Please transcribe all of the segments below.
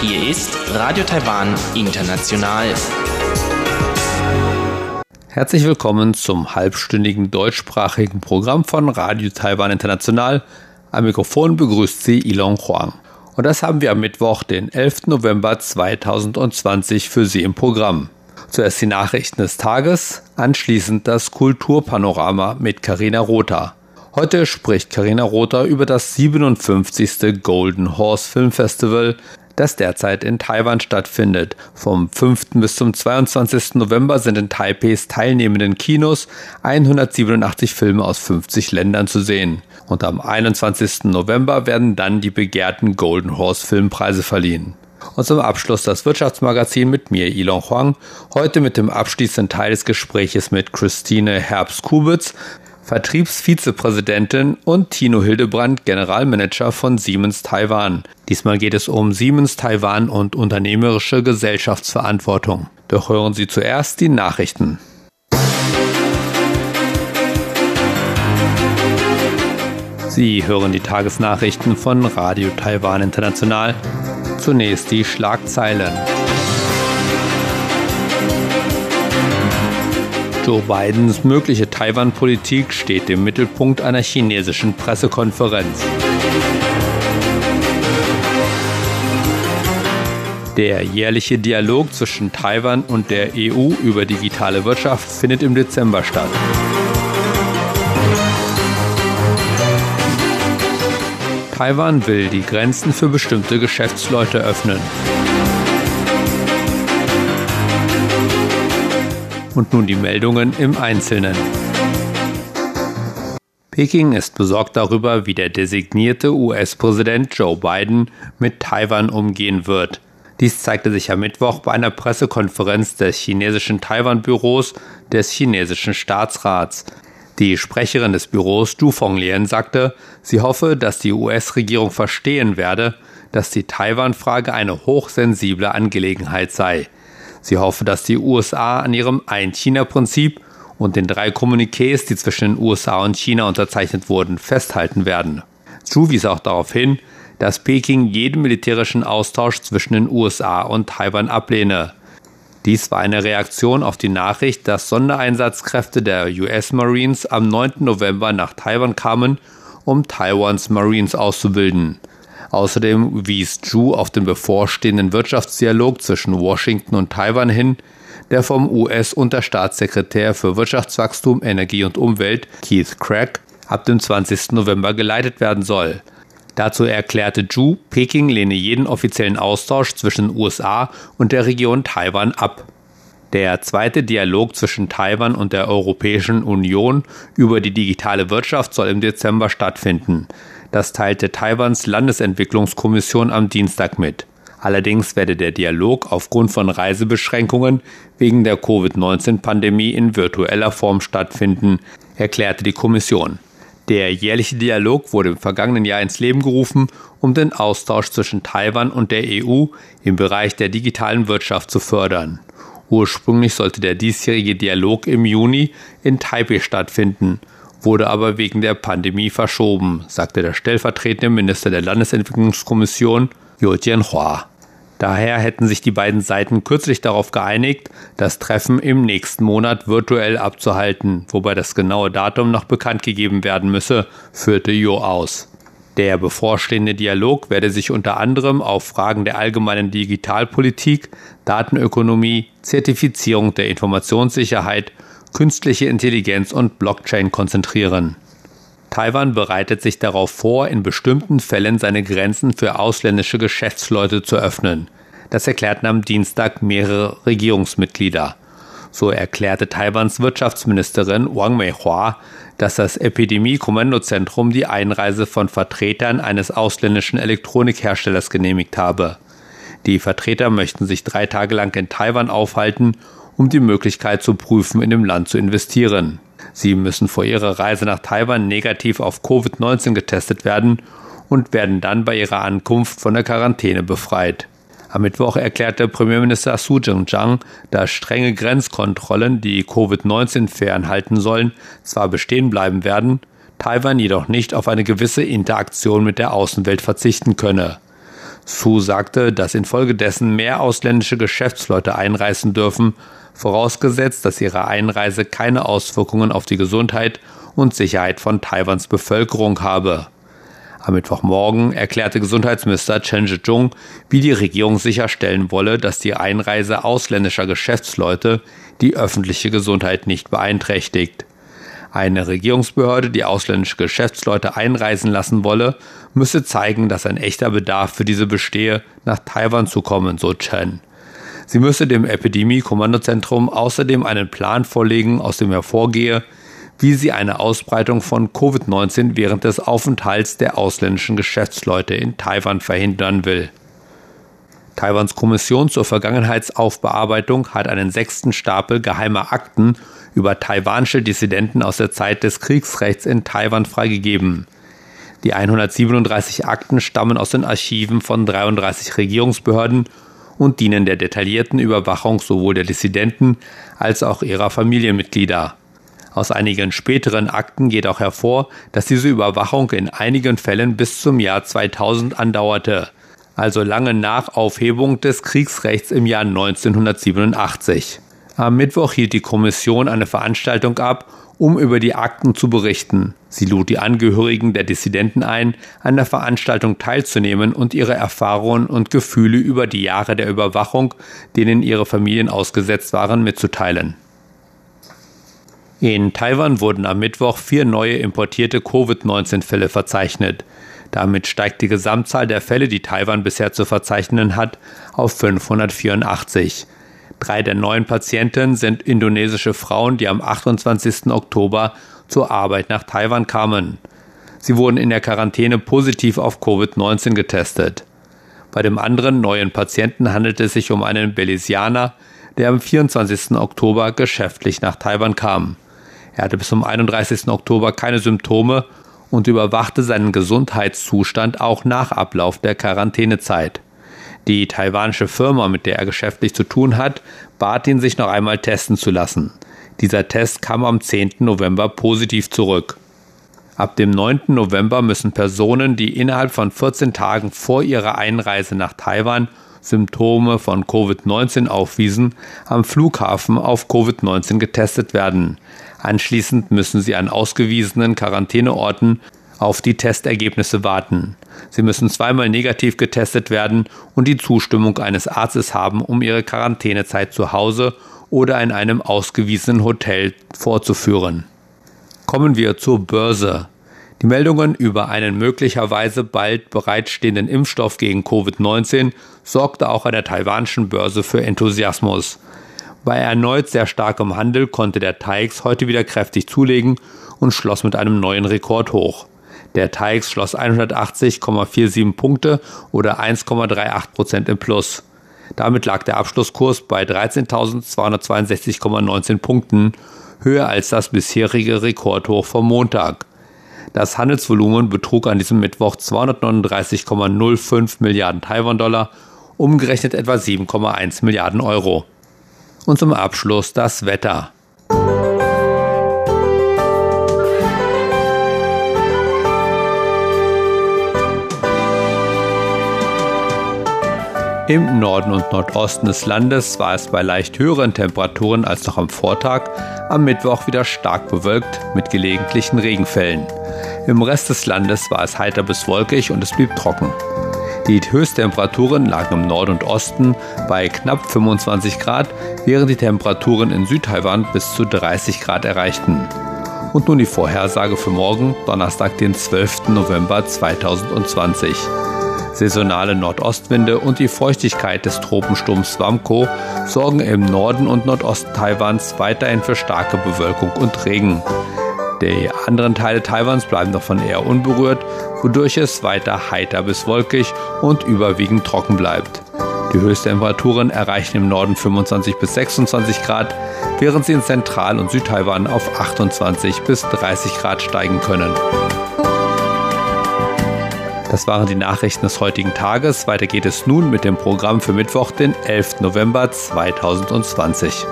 Hier ist Radio Taiwan International. Herzlich willkommen zum halbstündigen deutschsprachigen Programm von Radio Taiwan International. Am Mikrofon begrüßt Sie Ilon Huang. Und das haben wir am Mittwoch, den 11. November 2020 für Sie im Programm. Zuerst die Nachrichten des Tages, anschließend das Kulturpanorama mit Karina Rotha. Heute spricht Karina Rotha über das 57. Golden Horse Film Festival, das derzeit in Taiwan stattfindet. Vom 5. bis zum 22. November sind in Taipeis teilnehmenden Kinos 187 Filme aus 50 Ländern zu sehen. Und am 21. November werden dann die begehrten Golden Horse Filmpreise verliehen. Und zum Abschluss das Wirtschaftsmagazin mit mir, Ilon Huang. Heute mit dem abschließenden Teil des Gespräches mit Christine Herbst-Kubitz, Vertriebsvizepräsidentin und Tino Hildebrand, Generalmanager von Siemens Taiwan. Diesmal geht es um Siemens Taiwan und unternehmerische Gesellschaftsverantwortung. Doch hören Sie zuerst die Nachrichten. Sie hören die Tagesnachrichten von Radio Taiwan International. Zunächst die Schlagzeilen. Joe Bidens mögliche Taiwan-Politik steht im Mittelpunkt einer chinesischen Pressekonferenz. Der jährliche Dialog zwischen Taiwan und der EU über digitale Wirtschaft findet im Dezember statt. Taiwan will die Grenzen für bestimmte Geschäftsleute öffnen. Und nun die Meldungen im Einzelnen. Peking ist besorgt darüber, wie der designierte US-Präsident Joe Biden mit Taiwan umgehen wird. Dies zeigte sich am Mittwoch bei einer Pressekonferenz des chinesischen Taiwan-Büros des chinesischen Staatsrats. Die Sprecherin des Büros Du Fonglien sagte, sie hoffe, dass die US-Regierung verstehen werde, dass die Taiwan-Frage eine hochsensible Angelegenheit sei. Sie hoffe, dass die USA an ihrem Ein-China-Prinzip und den drei Kommuniqués, die zwischen den USA und China unterzeichnet wurden, festhalten werden. Zhu wies auch darauf hin, dass Peking jeden militärischen Austausch zwischen den USA und Taiwan ablehne. Dies war eine Reaktion auf die Nachricht, dass Sondereinsatzkräfte der US Marines am 9. November nach Taiwan kamen, um Taiwans Marines auszubilden. Außerdem wies Zhu auf den bevorstehenden Wirtschaftsdialog zwischen Washington und Taiwan hin, der vom US-Unterstaatssekretär für Wirtschaftswachstum, Energie und Umwelt Keith Craig ab dem 20. November geleitet werden soll. Dazu erklärte Zhu, Peking lehne jeden offiziellen Austausch zwischen USA und der Region Taiwan ab. Der zweite Dialog zwischen Taiwan und der Europäischen Union über die digitale Wirtschaft soll im Dezember stattfinden. Das teilte Taiwans Landesentwicklungskommission am Dienstag mit. Allerdings werde der Dialog aufgrund von Reisebeschränkungen wegen der Covid-19-Pandemie in virtueller Form stattfinden, erklärte die Kommission. Der jährliche Dialog wurde im vergangenen Jahr ins Leben gerufen, um den Austausch zwischen Taiwan und der EU im Bereich der digitalen Wirtschaft zu fördern. Ursprünglich sollte der diesjährige Dialog im Juni in Taipei stattfinden, wurde aber wegen der Pandemie verschoben, sagte der stellvertretende Minister der Landesentwicklungskommission Yo Jianhua. Daher hätten sich die beiden Seiten kürzlich darauf geeinigt, das Treffen im nächsten Monat virtuell abzuhalten, wobei das genaue Datum noch bekannt gegeben werden müsse, führte Jo aus. Der bevorstehende Dialog werde sich unter anderem auf Fragen der allgemeinen Digitalpolitik, Datenökonomie, Zertifizierung der Informationssicherheit, künstliche Intelligenz und Blockchain konzentrieren. Taiwan bereitet sich darauf vor, in bestimmten Fällen seine Grenzen für ausländische Geschäftsleute zu öffnen. Das erklärten am Dienstag mehrere Regierungsmitglieder. So erklärte Taiwans Wirtschaftsministerin Wang Meihua, dass das Epidemie-Kommandozentrum die Einreise von Vertretern eines ausländischen Elektronikherstellers genehmigt habe. Die Vertreter möchten sich drei Tage lang in Taiwan aufhalten, um die Möglichkeit zu prüfen, in dem Land zu investieren. Sie müssen vor ihrer Reise nach Taiwan negativ auf Covid-19 getestet werden und werden dann bei ihrer Ankunft von der Quarantäne befreit. Am Mittwoch erklärte Premierminister Su Jing-Zhang, dass strenge Grenzkontrollen, die Covid-19 fernhalten sollen, zwar bestehen bleiben werden, Taiwan jedoch nicht auf eine gewisse Interaktion mit der Außenwelt verzichten könne. Su sagte, dass infolgedessen mehr ausländische Geschäftsleute einreisen dürfen, vorausgesetzt, dass ihre Einreise keine Auswirkungen auf die Gesundheit und Sicherheit von Taiwans Bevölkerung habe. Am Mittwochmorgen erklärte Gesundheitsminister Chen Shih-chung, wie die Regierung sicherstellen wolle, dass die Einreise ausländischer Geschäftsleute die öffentliche Gesundheit nicht beeinträchtigt. Eine Regierungsbehörde, die ausländische Geschäftsleute einreisen lassen wolle, müsse zeigen, dass ein echter Bedarf für diese bestehe, nach Taiwan zu kommen, so Chen. Sie müsse dem Epidemie-Kommandozentrum außerdem einen Plan vorlegen, aus dem hervorgehe, wie sie eine Ausbreitung von Covid-19 während des Aufenthalts der ausländischen Geschäftsleute in Taiwan verhindern will. Taiwans Kommission zur Vergangenheitsaufbearbeitung hat einen sechsten Stapel geheimer Akten über taiwanische Dissidenten aus der Zeit des Kriegsrechts in Taiwan freigegeben. Die 137 Akten stammen aus den Archiven von 33 Regierungsbehörden und dienen der detaillierten Überwachung sowohl der Dissidenten als auch ihrer Familienmitglieder. Aus einigen späteren Akten geht auch hervor, dass diese Überwachung in einigen Fällen bis zum Jahr 2000 andauerte, also lange nach Aufhebung des Kriegsrechts im Jahr 1987. Am Mittwoch hielt die Kommission eine Veranstaltung ab, um über die Akten zu berichten. Sie lud die Angehörigen der Dissidenten ein, an der Veranstaltung teilzunehmen und ihre Erfahrungen und Gefühle über die Jahre der Überwachung, denen ihre Familien ausgesetzt waren, mitzuteilen. In Taiwan wurden am Mittwoch vier neue importierte Covid-19-Fälle verzeichnet. Damit steigt die Gesamtzahl der Fälle, die Taiwan bisher zu verzeichnen hat, auf 584. Drei der neuen Patienten sind indonesische Frauen, die am 28. Oktober zur Arbeit nach Taiwan kamen. Sie wurden in der Quarantäne positiv auf Covid-19 getestet. Bei dem anderen neuen Patienten handelt es sich um einen Belizianer, der am 24. Oktober geschäftlich nach Taiwan kam. Er hatte bis zum 31. Oktober keine Symptome und überwachte seinen Gesundheitszustand auch nach Ablauf der Quarantänezeit. Die taiwanische Firma, mit der er geschäftlich zu tun hat, bat ihn, sich noch einmal testen zu lassen. Dieser Test kam am 10. November positiv zurück. Ab dem 9. November müssen Personen, die innerhalb von 14 Tagen vor ihrer Einreise nach Taiwan Symptome von Covid-19 aufwiesen, am Flughafen auf Covid-19 getestet werden. Anschließend müssen sie an ausgewiesenen Quarantäneorten auf die Testergebnisse warten. Sie müssen zweimal negativ getestet werden und die Zustimmung eines Arztes haben, um ihre Quarantänezeit zu Hause oder in einem ausgewiesenen Hotel vorzuführen. Kommen wir zur Börse. Die Meldungen über einen möglicherweise bald bereitstehenden Impfstoff gegen Covid-19 sorgte auch an der taiwanischen Börse für Enthusiasmus. Bei erneut sehr starkem Handel konnte der TAIX heute wieder kräftig zulegen und schloss mit einem neuen Rekord hoch. Der TAIX schloss 180,47 Punkte oder 1,38 Prozent im Plus. Damit lag der Abschlusskurs bei 13.262,19 Punkten, höher als das bisherige Rekordhoch vom Montag. Das Handelsvolumen betrug an diesem Mittwoch 239,05 Milliarden Taiwan-Dollar, umgerechnet etwa 7,1 Milliarden Euro. Und zum Abschluss das Wetter. Im Norden und Nordosten des Landes war es bei leicht höheren Temperaturen als noch am Vortag am Mittwoch wieder stark bewölkt mit gelegentlichen Regenfällen. Im Rest des Landes war es heiter bis wolkig und es blieb trocken. Die Höchsttemperaturen lagen im Norden und Osten bei knapp 25 Grad, während die Temperaturen in Südtaiwan bis zu 30 Grad erreichten. Und nun die Vorhersage für morgen, Donnerstag, den 12. November 2020. Saisonale Nordostwinde und die Feuchtigkeit des Tropensturms Swamko sorgen im Norden und Nordosten Taiwans weiterhin für starke Bewölkung und Regen. Die anderen Teile Taiwans bleiben davon eher unberührt, wodurch es weiter heiter bis wolkig und überwiegend trocken bleibt. Die Höchsttemperaturen erreichen im Norden 25 bis 26 Grad, während sie in Zentral- und Südtaiwan auf 28 bis 30 Grad steigen können. Das waren die Nachrichten des heutigen Tages. Weiter geht es nun mit dem Programm für Mittwoch, den 11. November 2020.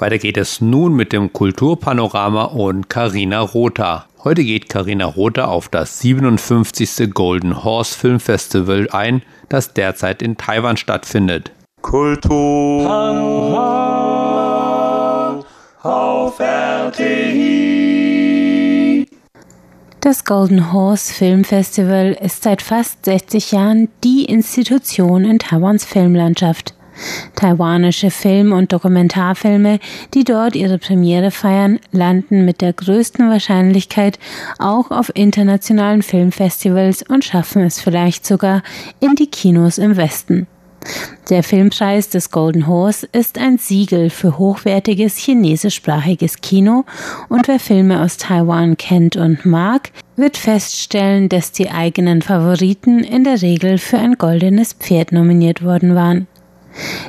Weiter geht es nun mit dem Kulturpanorama und Karina Rotha. Heute geht Karina Rotha auf das 57. Golden Horse Film Festival ein, das derzeit in Taiwan stattfindet. Kultur auf RTI. Das Golden Horse Film Festival ist seit fast 60 Jahren die Institution in Taiwans Filmlandschaft. Taiwanische Film- und Dokumentarfilme, die dort ihre Premiere feiern, landen mit der größten Wahrscheinlichkeit auch auf internationalen Filmfestivals und schaffen es vielleicht sogar in die Kinos im Westen. Der Filmpreis des Golden Horse ist ein Siegel für hochwertiges chinesischsprachiges Kino und wer Filme aus Taiwan kennt und mag, wird feststellen, dass die eigenen Favoriten in der Regel für ein goldenes Pferd nominiert worden waren.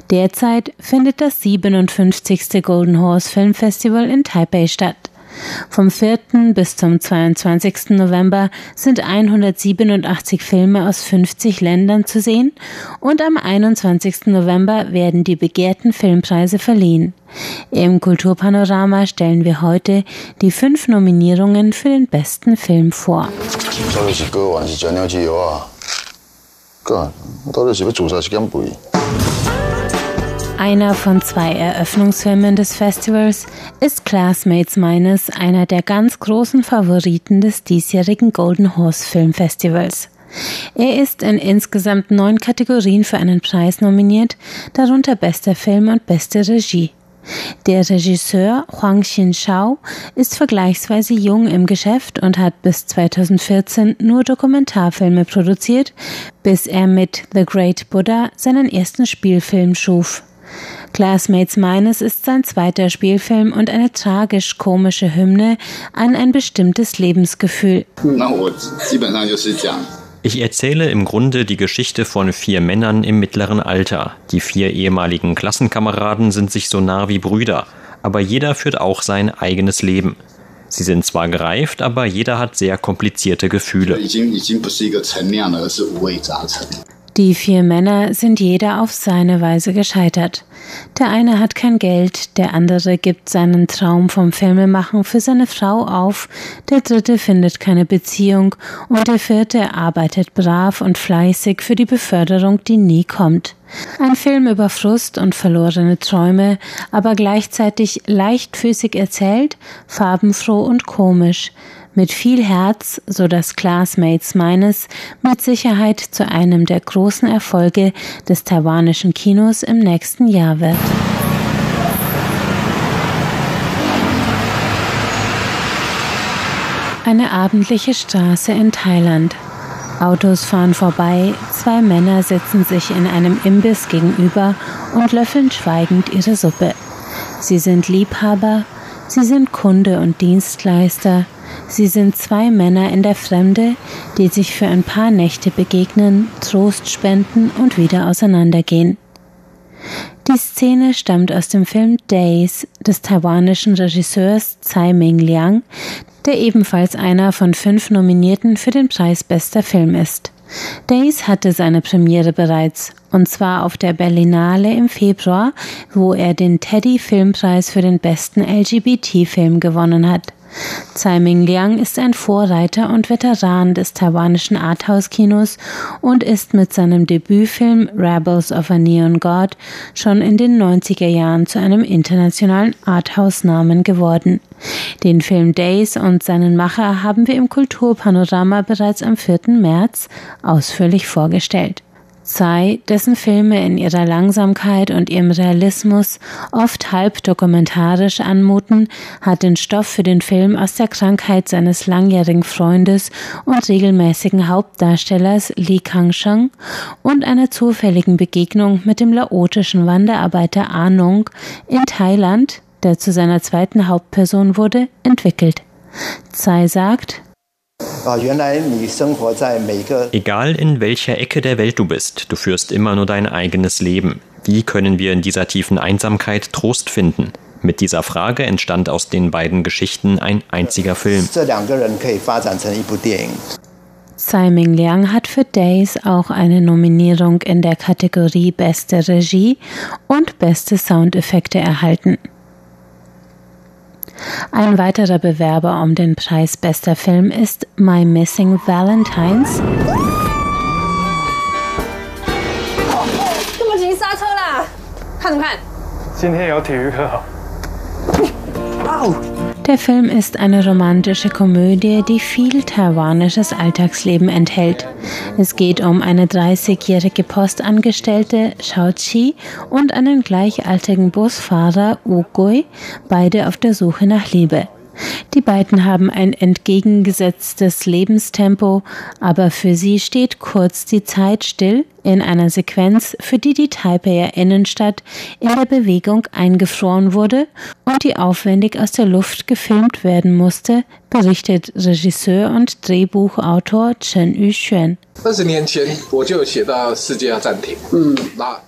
Derzeit findet das 57. Golden Horse Film Festival in Taipei statt. Vom 4. bis zum 22. November sind 187 Filme aus 50 Ländern zu sehen und am 21. November werden die begehrten Filmpreise verliehen. Im Kulturpanorama stellen wir heute die fünf Nominierungen für den besten Film vor. Einer von zwei Eröffnungsfilmen des Festivals ist Classmates Minus einer der ganz großen Favoriten des diesjährigen Golden Horse Film Festivals. Er ist in insgesamt neun Kategorien für einen Preis nominiert, darunter bester Film und beste Regie. Der Regisseur Huang Xin-Shao ist vergleichsweise jung im Geschäft und hat bis 2014 nur Dokumentarfilme produziert, bis er mit The Great Buddha seinen ersten Spielfilm schuf. Classmates Minus ist sein zweiter Spielfilm und eine tragisch-komische Hymne an ein bestimmtes Lebensgefühl. Ich erzähle im Grunde die Geschichte von vier Männern im mittleren Alter. Die vier ehemaligen Klassenkameraden sind sich so nah wie Brüder, aber jeder führt auch sein eigenes Leben. Sie sind zwar gereift, aber jeder hat sehr komplizierte Gefühle. Die vier Männer sind jeder auf seine Weise gescheitert. Der eine hat kein Geld, der andere gibt seinen Traum vom Filmemachen für seine Frau auf, der dritte findet keine Beziehung und der vierte arbeitet brav und fleißig für die Beförderung, die nie kommt. Ein Film über Frust und verlorene Träume, aber gleichzeitig leichtfüßig erzählt, farbenfroh und komisch mit viel Herz, so dass Classmates meines, mit Sicherheit zu einem der großen Erfolge des taiwanischen Kinos im nächsten Jahr wird. Eine abendliche Straße in Thailand. Autos fahren vorbei, zwei Männer sitzen sich in einem Imbiss gegenüber und löffeln schweigend ihre Suppe. Sie sind Liebhaber, sie sind Kunde und Dienstleister, Sie sind zwei Männer in der Fremde, die sich für ein paar Nächte begegnen, Trost spenden und wieder auseinandergehen. Die Szene stammt aus dem Film Days des taiwanischen Regisseurs Tsai Ming Liang, der ebenfalls einer von fünf Nominierten für den Preis bester Film ist. Days hatte seine Premiere bereits, und zwar auf der Berlinale im Februar, wo er den Teddy Filmpreis für den besten LGBT-Film gewonnen hat. Tsai Ming Liang ist ein Vorreiter und Veteran des taiwanischen Arthouse-Kinos und ist mit seinem Debütfilm Rebels of a Neon God schon in den 90er Jahren zu einem internationalen Arthouse-Namen geworden. Den Film Days und seinen Macher haben wir im Kulturpanorama bereits am 4. März ausführlich vorgestellt. Tsai, dessen Filme in ihrer Langsamkeit und ihrem Realismus oft halb dokumentarisch anmuten, hat den Stoff für den Film aus der Krankheit seines langjährigen Freundes und regelmäßigen Hauptdarstellers Li Kangsheng und einer zufälligen Begegnung mit dem laotischen Wanderarbeiter Anung in Thailand, der zu seiner zweiten Hauptperson wurde, entwickelt. Tsai sagt, Egal in welcher Ecke der Welt du bist, du führst immer nur dein eigenes Leben. Wie können wir in dieser tiefen Einsamkeit Trost finden? Mit dieser Frage entstand aus den beiden Geschichten ein einziger Film. Tsai Ming Liang hat für Days auch eine Nominierung in der Kategorie Beste Regie und Beste Soundeffekte erhalten. Ein weiterer Bewerber um den Preis Bester Film ist My Missing Valentines. Der Film ist eine romantische Komödie, die viel taiwanisches Alltagsleben enthält. Es geht um eine 30-jährige Postangestellte, Shao Chi, und einen gleichaltrigen Busfahrer, Wu Gui, beide auf der Suche nach Liebe. Die beiden haben ein entgegengesetztes Lebenstempo, aber für sie steht kurz die Zeit still in einer Sequenz, für die die Taipeier Innenstadt in der Bewegung eingefroren wurde und die aufwendig aus der Luft gefilmt werden musste, berichtet Regisseur und Drehbuchautor Chen Yuxuan.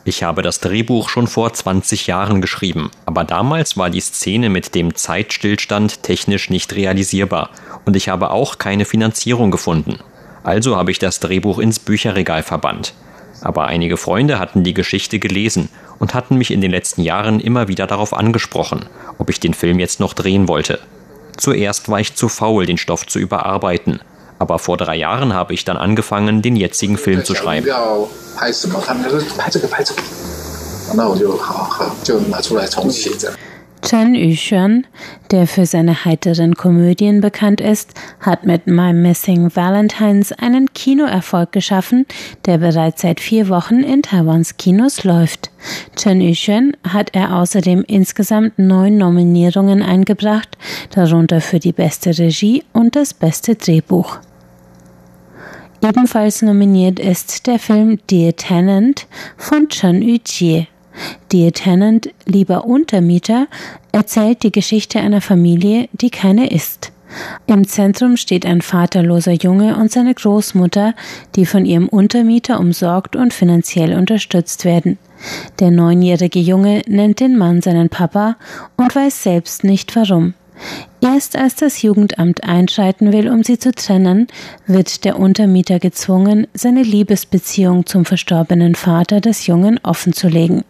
Ich habe das Drehbuch schon vor 20 Jahren geschrieben, aber damals war die Szene mit dem Zeitstillstand technisch nicht realisierbar und ich habe auch keine Finanzierung gefunden. Also habe ich das Drehbuch ins Bücherregal verbannt. Aber einige Freunde hatten die Geschichte gelesen und hatten mich in den letzten Jahren immer wieder darauf angesprochen, ob ich den Film jetzt noch drehen wollte. Zuerst war ich zu faul, den Stoff zu überarbeiten, aber vor drei Jahren habe ich dann angefangen, den jetzigen Film zu schreiben. Chen Yuxuan, der für seine heiteren Komödien bekannt ist, hat mit My Missing Valentines einen Kinoerfolg geschaffen, der bereits seit vier Wochen in Taiwans Kinos läuft. Chen Yuxuan hat er außerdem insgesamt neun Nominierungen eingebracht, darunter für die beste Regie und das beste Drehbuch. Ebenfalls nominiert ist der Film Dear Tenant von Chen Yujie. Dear Tenant, lieber Untermieter, erzählt die Geschichte einer Familie, die keine ist. Im Zentrum steht ein vaterloser Junge und seine Großmutter, die von ihrem Untermieter umsorgt und finanziell unterstützt werden. Der neunjährige Junge nennt den Mann seinen Papa und weiß selbst nicht warum. Erst als das Jugendamt einschreiten will, um sie zu trennen, wird der Untermieter gezwungen, seine Liebesbeziehung zum verstorbenen Vater des Jungen offenzulegen.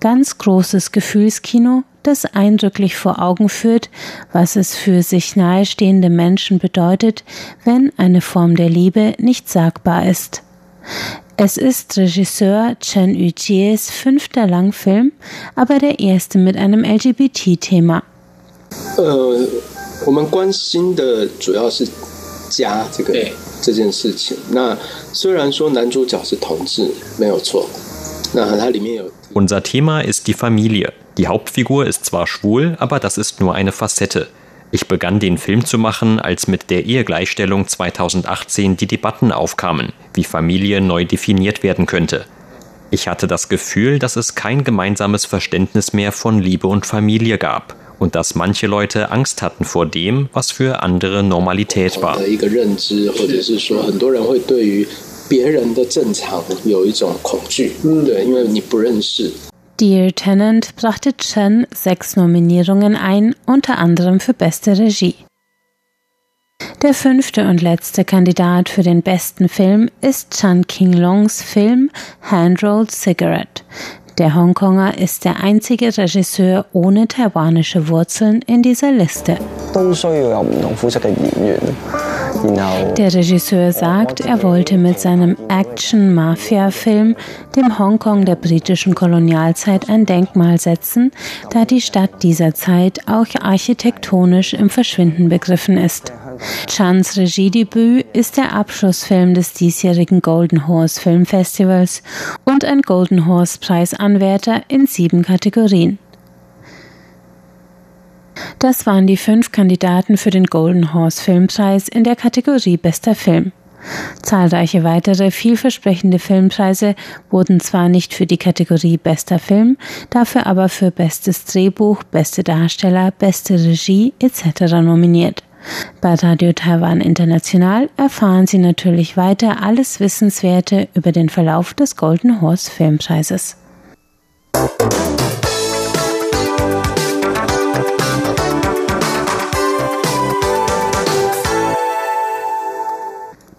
Ganz großes Gefühlskino, das eindrücklich vor Augen führt, was es für sich nahestehende Menschen bedeutet, wenn eine Form der Liebe nicht sagbar ist. Es ist Regisseur Chen Yujies fünfter Langfilm, aber der erste mit einem LGBT-Thema. 呃，我们关心的主要是家这个这件事情。那虽然说男主角是同志，没有错，那它里面有。Unser Thema ist die Familie. Die Hauptfigur ist zwar schwul, aber das ist nur eine Facette. Ich begann den Film zu machen, als mit der Ehegleichstellung 2018 die Debatten aufkamen, wie Familie neu definiert werden könnte. Ich hatte das Gefühl, dass es kein gemeinsames Verständnis mehr von Liebe und Familie gab und dass manche Leute Angst hatten vor dem, was für andere Normalität war. Dear Tenant brachte Chen sechs Nominierungen ein, unter anderem für beste Regie. Der fünfte und letzte Kandidat für den besten Film ist Chan King Longs Film Handrolled Cigarette. Der Hongkonger ist der einzige Regisseur ohne taiwanische Wurzeln in dieser Liste. Der Regisseur sagt, er wollte mit seinem Action-Mafia-Film dem Hongkong der britischen Kolonialzeit ein Denkmal setzen, da die Stadt dieser Zeit auch architektonisch im Verschwinden begriffen ist. Chans Regiedebüt ist der Abschlussfilm des diesjährigen Golden Horse Film Festivals und ein Golden Horse Preisanwärter in sieben Kategorien. Das waren die fünf Kandidaten für den Golden Horse Filmpreis in der Kategorie Bester Film. Zahlreiche weitere vielversprechende Filmpreise wurden zwar nicht für die Kategorie Bester Film, dafür aber für Bestes Drehbuch, Beste Darsteller, Beste Regie etc. nominiert. Bei Radio Taiwan International erfahren Sie natürlich weiter alles Wissenswerte über den Verlauf des Golden Horse Filmpreises.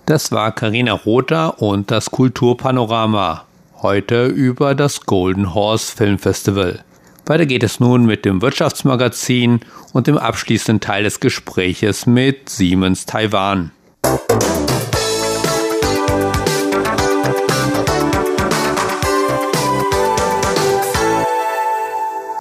Das war Karina Rother und das Kulturpanorama. Heute über das Golden Horse Film Festival. Weiter geht es nun mit dem Wirtschaftsmagazin und dem abschließenden Teil des Gespräches mit Siemens Taiwan.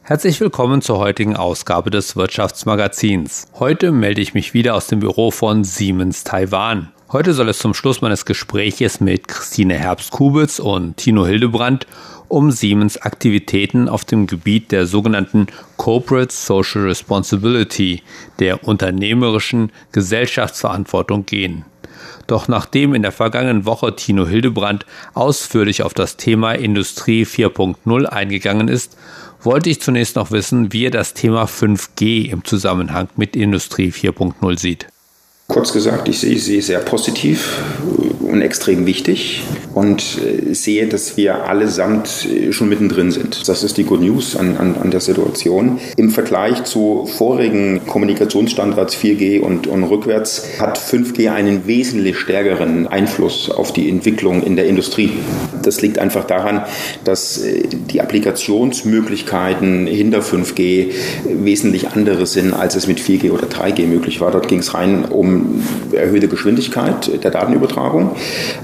Herzlich willkommen zur heutigen Ausgabe des Wirtschaftsmagazins. Heute melde ich mich wieder aus dem Büro von Siemens Taiwan. Heute soll es zum Schluss meines Gespräches mit Christine Herbst-Kubitz und Tino Hildebrandt um Siemens Aktivitäten auf dem Gebiet der sogenannten Corporate Social Responsibility, der unternehmerischen Gesellschaftsverantwortung gehen. Doch nachdem in der vergangenen Woche Tino Hildebrandt ausführlich auf das Thema Industrie 4.0 eingegangen ist, wollte ich zunächst noch wissen, wie er das Thema 5G im Zusammenhang mit Industrie 4.0 sieht. Kurz gesagt, ich sehe sie sehr positiv und extrem wichtig und äh, sehe, dass wir allesamt äh, schon mittendrin sind. Das ist die Good News an, an, an der Situation. Im Vergleich zu vorigen Kommunikationsstandards 4G und, und rückwärts hat 5G einen wesentlich stärkeren Einfluss auf die Entwicklung in der Industrie. Das liegt einfach daran, dass äh, die Applikationsmöglichkeiten hinter 5G wesentlich andere sind, als es mit 4G oder 3G möglich war. Dort ging es rein um erhöhte Geschwindigkeit der Datenübertragung.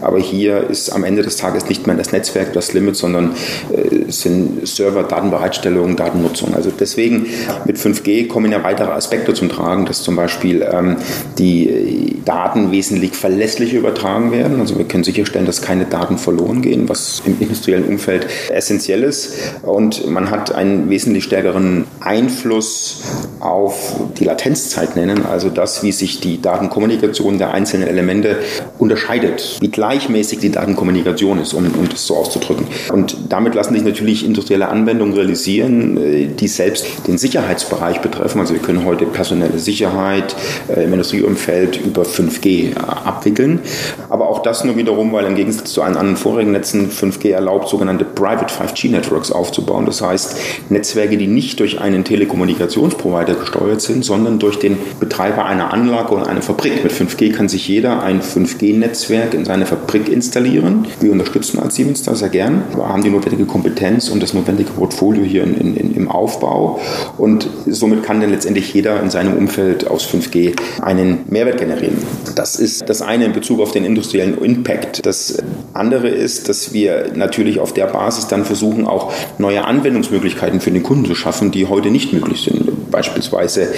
Aber hier ist am Ende des Tages nicht mehr das Netzwerk das Limit, sondern äh, sind Server, Datenbereitstellung, Datennutzung. Also deswegen mit 5G kommen ja weitere Aspekte zum Tragen, dass zum Beispiel ähm, die Daten wesentlich verlässlicher übertragen werden. Also wir können sicherstellen, dass keine Daten verloren gehen, was im industriellen Umfeld essentiell ist. Und man hat einen wesentlich stärkeren Einfluss auf die Latenzzeit nennen, also das, wie sich die Datenkommunikation der einzelnen Elemente unterscheidet, wie gleichmäßig die Datenkommunikation ist, um, um das so auszudrücken. Und damit lassen sich natürlich industrielle Anwendungen realisieren, äh, die selbst den Sicherheitsbereich betreffen. Also wir können heute personelle Sicherheit äh, im Industrieumfeld über 5G äh, abwickeln. Aber auch das nur wiederum, weil im Gegensatz zu allen anderen vorigen Netzen 5G erlaubt, sogenannte Private 5G-Networks aufzubauen. Das heißt, Netzwerke, die nicht durch einen Telekommunikationsprovider gesteuert sind, sondern durch den Betreiber einer Anlage und einer Fabrik. Mit 5G kann sich jeder ein 5G-Netzwerk in seine Fabrik installieren. Wir unterstützen als Siemens da sehr gern. Wir haben die notwendige Kompetenz und das notwendige Portfolio hier in, in, im Aufbau. Und somit kann dann letztendlich jeder in seinem Umfeld aus 5G einen Mehrwert generieren. Das ist das eine in Bezug auf den industriellen Impact. Das andere ist, dass wir natürlich auf der Basis dann versuchen, auch neue Anwendungsmöglichkeiten für den Kunden zu schaffen, die heute nicht möglich sind. Beispielsweise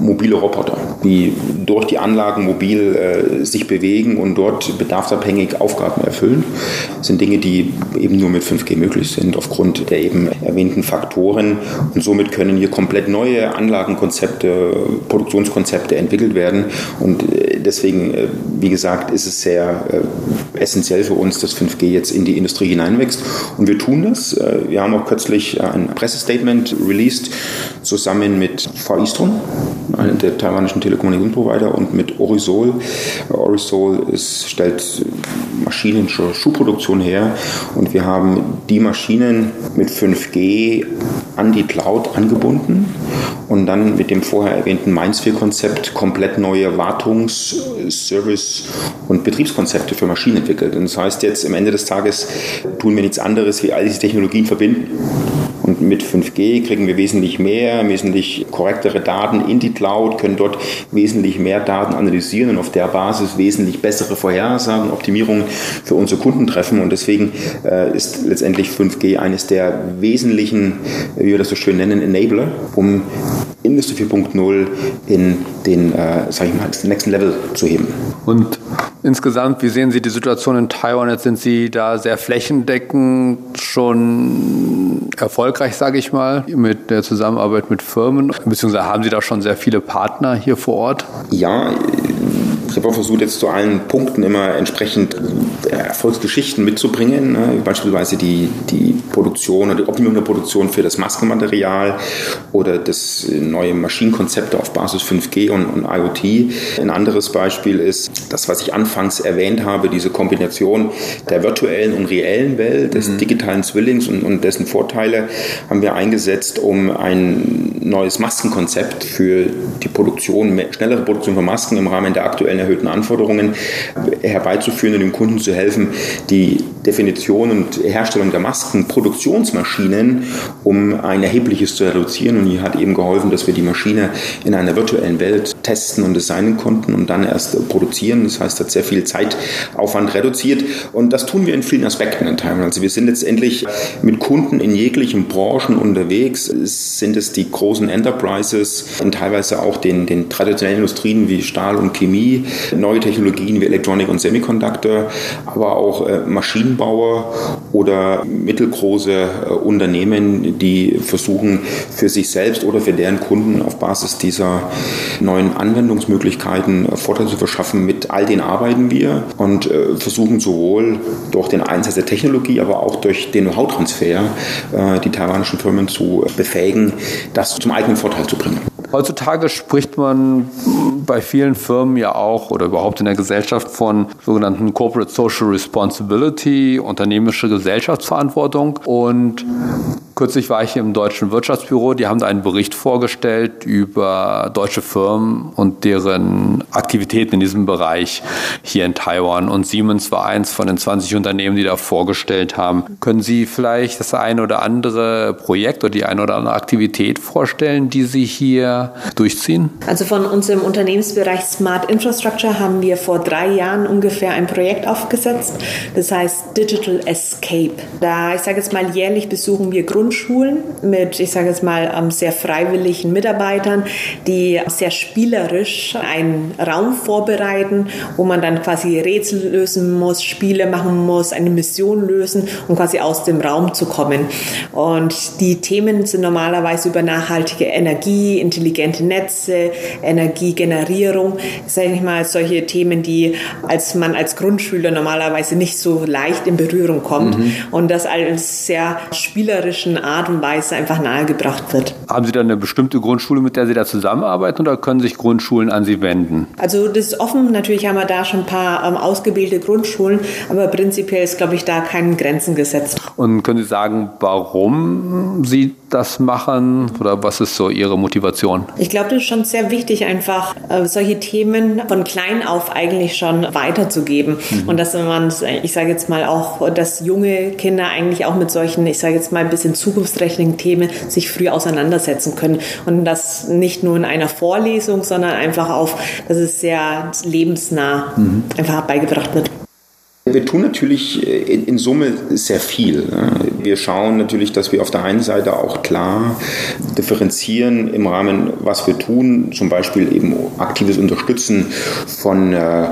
mobile Roboter, die durch die Anlagen mobil äh, sich bewegen und dort bedarfsabhängig Aufgaben erfüllen. Das sind Dinge, die eben nur mit 5G möglich sind, aufgrund der eben erwähnten Faktoren. Und somit können hier komplett neue Anlagenkonzepte, Produktionskonzepte entwickelt werden. Und äh, deswegen, äh, wie gesagt, ist es sehr äh, essentiell für uns, dass 5G jetzt in die Industrie hineinwächst. Und wir tun das. Äh, wir haben auch kürzlich ein Pressestatement released, zusammen mit Far Eastern, einem der taiwanischen Telekommunikationsprovider, und mit Orisol. Orisol ist, stellt Maschinen zur Schuhproduktion her und wir haben die Maschinen mit 5G an die Cloud angebunden und dann mit dem vorher erwähnten Mindsphere-Konzept komplett neue Wartungs-, Service- und Betriebskonzepte für Maschinen entwickelt. Und das heißt jetzt, am Ende des Tages tun wir nichts anderes, wie all diese Technologien verbinden. Und mit 5G kriegen wir wesentlich mehr, wesentlich korrektere Daten in die Cloud, können dort wesentlich mehr Daten analysieren und auf der Basis wesentlich bessere Vorhersagen, Optimierungen für unsere Kunden treffen. Und deswegen äh, ist letztendlich 5G eines der wesentlichen, wie wir das so schön nennen, Enabler, um Industrie 4.0 in den, äh, sag ich mal, den nächsten Level zu heben. Und insgesamt, wie sehen Sie die Situation in Taiwan? Jetzt sind Sie da sehr flächendeckend schon erfolgreich, sage ich mal, mit der Zusammenarbeit mit Firmen, beziehungsweise haben Sie da schon sehr viele Partner hier vor Ort? Ja, auch versucht, jetzt zu allen Punkten immer entsprechend Erfolgsgeschichten mitzubringen, ne? beispielsweise die, die Produktion oder die Optimierung der Produktion für das Maskenmaterial oder das neue Maschinenkonzepte auf Basis 5G und, und IoT. Ein anderes Beispiel ist das, was ich anfangs erwähnt habe, diese Kombination der virtuellen und reellen Welt, des mhm. digitalen Zwillings und, und dessen Vorteile haben wir eingesetzt, um ein neues Maskenkonzept für die Produktion, schnellere Produktion von Masken im Rahmen der aktuellen erhöhten Anforderungen herbeizuführen und dem Kunden zu helfen, die Definition und Herstellung der Maskenproduktion Produktionsmaschinen, um ein erhebliches zu reduzieren. Und hier hat eben geholfen, dass wir die Maschine in einer virtuellen Welt testen und designen konnten und dann erst produzieren. Das heißt, hat sehr viel Zeitaufwand reduziert. Und das tun wir in vielen Aspekten in Taiwan. Also wir sind letztendlich mit Kunden in jeglichen Branchen unterwegs. Sind es die großen Enterprises und teilweise auch den, den traditionellen Industrien wie Stahl und Chemie, neue Technologien wie Electronic und Semiconductor, aber auch äh, Maschinenbauer oder mittelgroße äh, Unternehmen, die versuchen für sich selbst oder für deren Kunden auf Basis dieser neuen Anwendungsmöglichkeiten äh, Vorteile zu verschaffen. Mit all denen arbeiten wir und versuchen sowohl durch den Einsatz der Technologie, aber auch durch den Know-how-Transfer die taiwanischen Firmen zu befähigen, das zum eigenen Vorteil zu bringen. Heutzutage spricht man bei vielen Firmen ja auch oder überhaupt in der Gesellschaft von sogenannten Corporate Social Responsibility, unternehmerische Gesellschaftsverantwortung. Und Kürzlich war ich im Deutschen Wirtschaftsbüro, die haben da einen Bericht vorgestellt über deutsche Firmen und deren Aktivitäten in diesem Bereich hier in Taiwan. Und Siemens war eins von den 20 Unternehmen, die da vorgestellt haben. Können Sie vielleicht das eine oder andere Projekt oder die eine oder andere Aktivität vorstellen, die Sie hier durchziehen? Also von unserem Unternehmensbereich Smart Infrastructure haben wir vor drei Jahren ungefähr ein Projekt aufgesetzt. Das heißt Digital Escape. Da, ich sage jetzt mal, jährlich besuchen wir Grund Grundschulen mit, ich sage jetzt mal, ähm, sehr freiwilligen Mitarbeitern, die sehr spielerisch einen Raum vorbereiten, wo man dann quasi Rätsel lösen muss, Spiele machen muss, eine Mission lösen, um quasi aus dem Raum zu kommen. Und die Themen sind normalerweise über nachhaltige Energie, intelligente Netze, Energiegenerierung. Sage ich mal, solche Themen, die als man als Grundschüler normalerweise nicht so leicht in Berührung kommt. Mhm. Und das als sehr spielerischen Art und Weise einfach nahegebracht wird. Haben Sie da eine bestimmte Grundschule, mit der Sie da zusammenarbeiten oder können sich Grundschulen an Sie wenden? Also das ist offen. Natürlich haben wir da schon ein paar ähm, ausgebildete Grundschulen, aber prinzipiell ist, glaube ich, da keinen Grenzen gesetzt. Und können Sie sagen, warum Sie das machen oder was ist so Ihre Motivation? Ich glaube, das ist schon sehr wichtig, einfach äh, solche Themen von klein auf eigentlich schon weiterzugeben. Mhm. Und dass man, ich sage jetzt mal auch, dass junge Kinder eigentlich auch mit solchen, ich sage jetzt mal ein bisschen zukunftsträchtigen Themen sich früh auseinandersetzen können. Und das nicht nur in einer Vorlesung, sondern einfach auf, dass es sehr lebensnah mhm. einfach beigebracht wird. Wir tun natürlich äh, in, Summe sehr viel. Wir schauen natürlich, dass wir auf der einen Seite auch klar differenzieren im Rahmen, was wir tun, zum Beispiel eben aktives Unterstützen von, äh,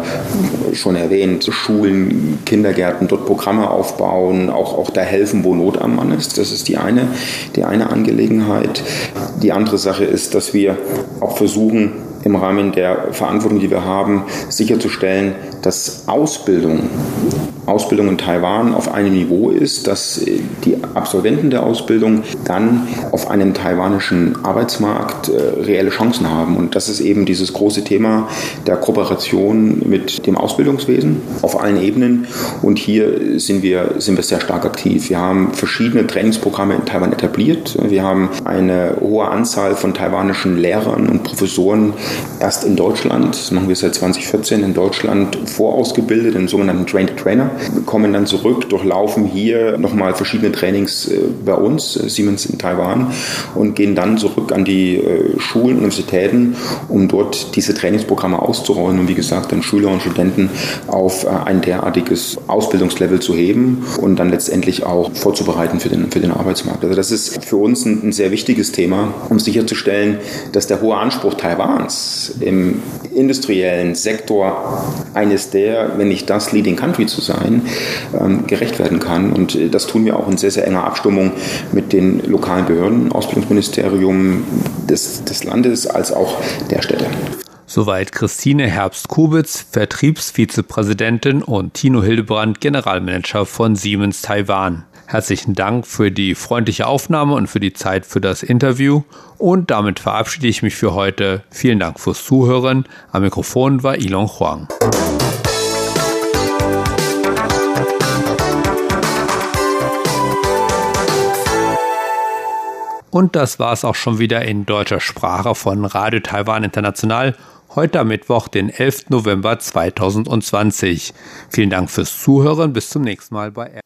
schon erwähnt, Schulen, Kindergärten, dort Programme aufbauen, auch, auch da helfen, wo Not am Mann ist. Das ist die eine, die eine Angelegenheit. Die andere Sache ist, dass wir auch versuchen, im Rahmen der Verantwortung, die wir haben, sicherzustellen, dass Ausbildung Ausbildung in Taiwan auf einem Niveau ist, dass die Absolventen der Ausbildung dann auf einem taiwanischen Arbeitsmarkt äh, reelle Chancen haben. Und das ist eben dieses große Thema der Kooperation mit dem Ausbildungswesen auf allen Ebenen. Und hier sind wir, sind wir sehr stark aktiv. Wir haben verschiedene Trainingsprogramme in Taiwan etabliert. Wir haben eine hohe Anzahl von taiwanischen Lehrern und Professoren erst in Deutschland, das machen wir seit 2014 in Deutschland, vorausgebildet, den sogenannten Trained Trainer kommen dann zurück, durchlaufen hier nochmal verschiedene Trainings äh, bei uns, äh, Siemens in Taiwan, und gehen dann zurück an die äh, Schulen, Universitäten, um dort diese Trainingsprogramme auszurollen und wie gesagt dann Schüler und Studenten auf ein derartiges Ausbildungslevel zu heben und dann letztendlich auch vorzubereiten für den, für den Arbeitsmarkt. Also das ist für uns ein, ein sehr wichtiges Thema, um sicherzustellen, dass der hohe Anspruch Taiwans im industriellen Sektor eines der, wenn nicht das Leading Country zu sein, ähm, gerecht werden kann. Und äh, das tun wir auch in sehr, sehr enger Abstimmung mit den lokalen Behörden, Ausbildungsministerium des, des Landes als auch der Städte. Soweit Christine Herbst-Kubitz, Vertriebsvizepräsidentin und Tino Hildebrand, Generalmanager von Siemens Taiwan. Herzlichen Dank für die freundliche Aufnahme und für die Zeit für das Interview. Und damit verabschiede ich mich für heute. Vielen Dank fürs Zuhören. Am Mikrofon war Ilon Huang. Und das war es auch schon wieder in deutscher Sprache von Radio Taiwan International. Heute am Mittwoch, den 11. November 2020. Vielen Dank fürs Zuhören. Bis zum nächsten Mal bei